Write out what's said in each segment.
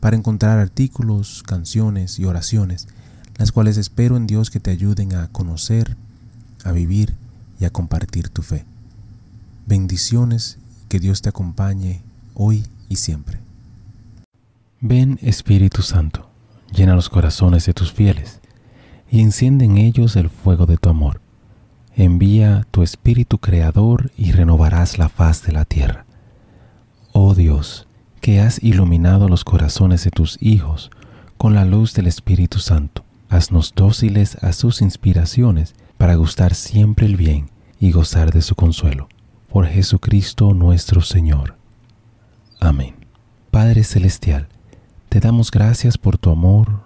para encontrar artículos, canciones y oraciones, las cuales espero en Dios que te ayuden a conocer, a vivir y a compartir tu fe. Bendiciones, que Dios te acompañe hoy y siempre. Ven Espíritu Santo, llena los corazones de tus fieles y enciende en ellos el fuego de tu amor. Envía tu Espíritu Creador y renovarás la faz de la tierra. Oh Dios, que has iluminado los corazones de tus hijos con la luz del Espíritu Santo. Haznos dóciles a sus inspiraciones para gustar siempre el bien y gozar de su consuelo. Por Jesucristo nuestro Señor. Amén. Padre Celestial, te damos gracias por tu amor,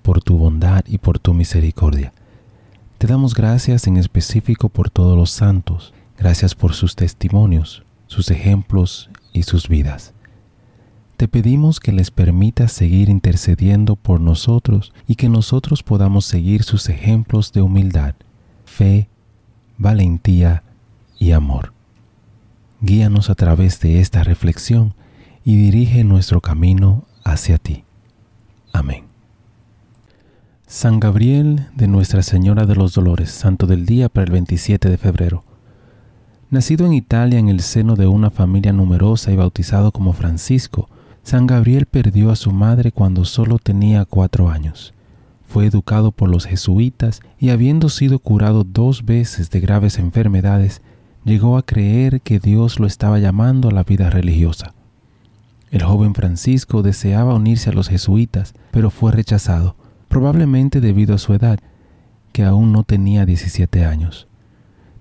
por tu bondad y por tu misericordia. Te damos gracias en específico por todos los santos, gracias por sus testimonios, sus ejemplos y sus vidas. Te pedimos que les permitas seguir intercediendo por nosotros y que nosotros podamos seguir sus ejemplos de humildad, fe, valentía y amor. Guíanos a través de esta reflexión y dirige nuestro camino hacia ti. Amén. San Gabriel de Nuestra Señora de los Dolores, Santo del Día para el 27 de febrero. Nacido en Italia en el seno de una familia numerosa y bautizado como Francisco, San Gabriel perdió a su madre cuando solo tenía cuatro años. Fue educado por los jesuitas y habiendo sido curado dos veces de graves enfermedades, llegó a creer que Dios lo estaba llamando a la vida religiosa. El joven Francisco deseaba unirse a los jesuitas, pero fue rechazado, probablemente debido a su edad, que aún no tenía 17 años.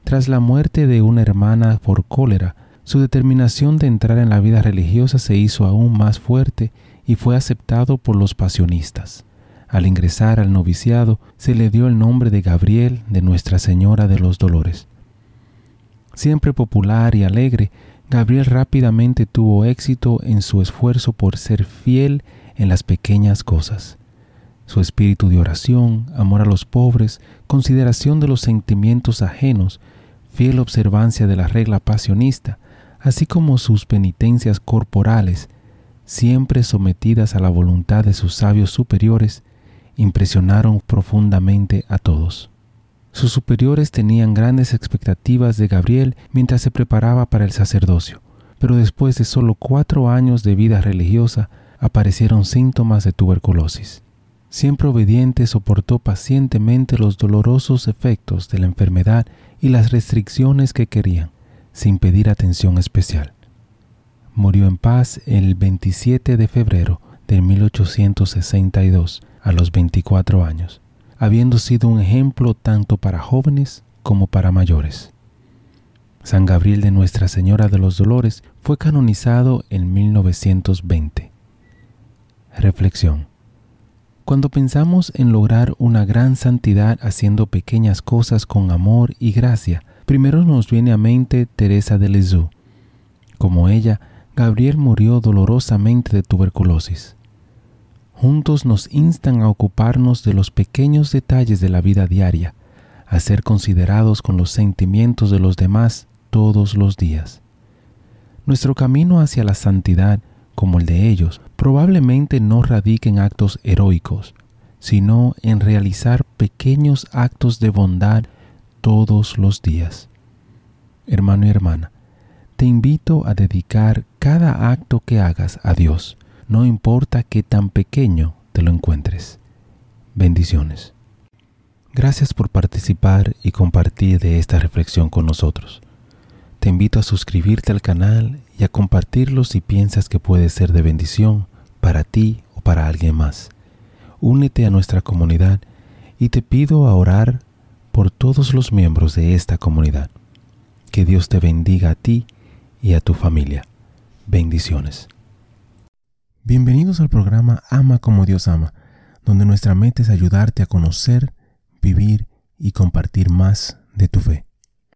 Tras la muerte de una hermana por cólera, su determinación de entrar en la vida religiosa se hizo aún más fuerte y fue aceptado por los pasionistas. Al ingresar al noviciado se le dio el nombre de Gabriel de Nuestra Señora de los Dolores. Siempre popular y alegre, Gabriel rápidamente tuvo éxito en su esfuerzo por ser fiel en las pequeñas cosas. Su espíritu de oración, amor a los pobres, consideración de los sentimientos ajenos, fiel observancia de la regla pasionista, así como sus penitencias corporales, siempre sometidas a la voluntad de sus sabios superiores, impresionaron profundamente a todos. Sus superiores tenían grandes expectativas de Gabriel mientras se preparaba para el sacerdocio, pero después de solo cuatro años de vida religiosa aparecieron síntomas de tuberculosis. Siempre obediente soportó pacientemente los dolorosos efectos de la enfermedad y las restricciones que querían sin pedir atención especial. Murió en paz el 27 de febrero de 1862 a los 24 años, habiendo sido un ejemplo tanto para jóvenes como para mayores. San Gabriel de Nuestra Señora de los Dolores fue canonizado en 1920. Reflexión. Cuando pensamos en lograr una gran santidad haciendo pequeñas cosas con amor y gracia, Primero nos viene a mente Teresa de Lisieux. Como ella, Gabriel murió dolorosamente de tuberculosis. Juntos nos instan a ocuparnos de los pequeños detalles de la vida diaria, a ser considerados con los sentimientos de los demás todos los días. Nuestro camino hacia la santidad, como el de ellos, probablemente no radique en actos heroicos, sino en realizar pequeños actos de bondad todos los días. Hermano y hermana, te invito a dedicar cada acto que hagas a Dios, no importa qué tan pequeño te lo encuentres. Bendiciones. Gracias por participar y compartir de esta reflexión con nosotros. Te invito a suscribirte al canal y a compartirlo si piensas que puede ser de bendición para ti o para alguien más. Únete a nuestra comunidad y te pido a orar por todos los miembros de esta comunidad. Que Dios te bendiga a ti y a tu familia. Bendiciones. Bienvenidos al programa Ama como Dios ama, donde nuestra meta es ayudarte a conocer, vivir y compartir más de tu fe.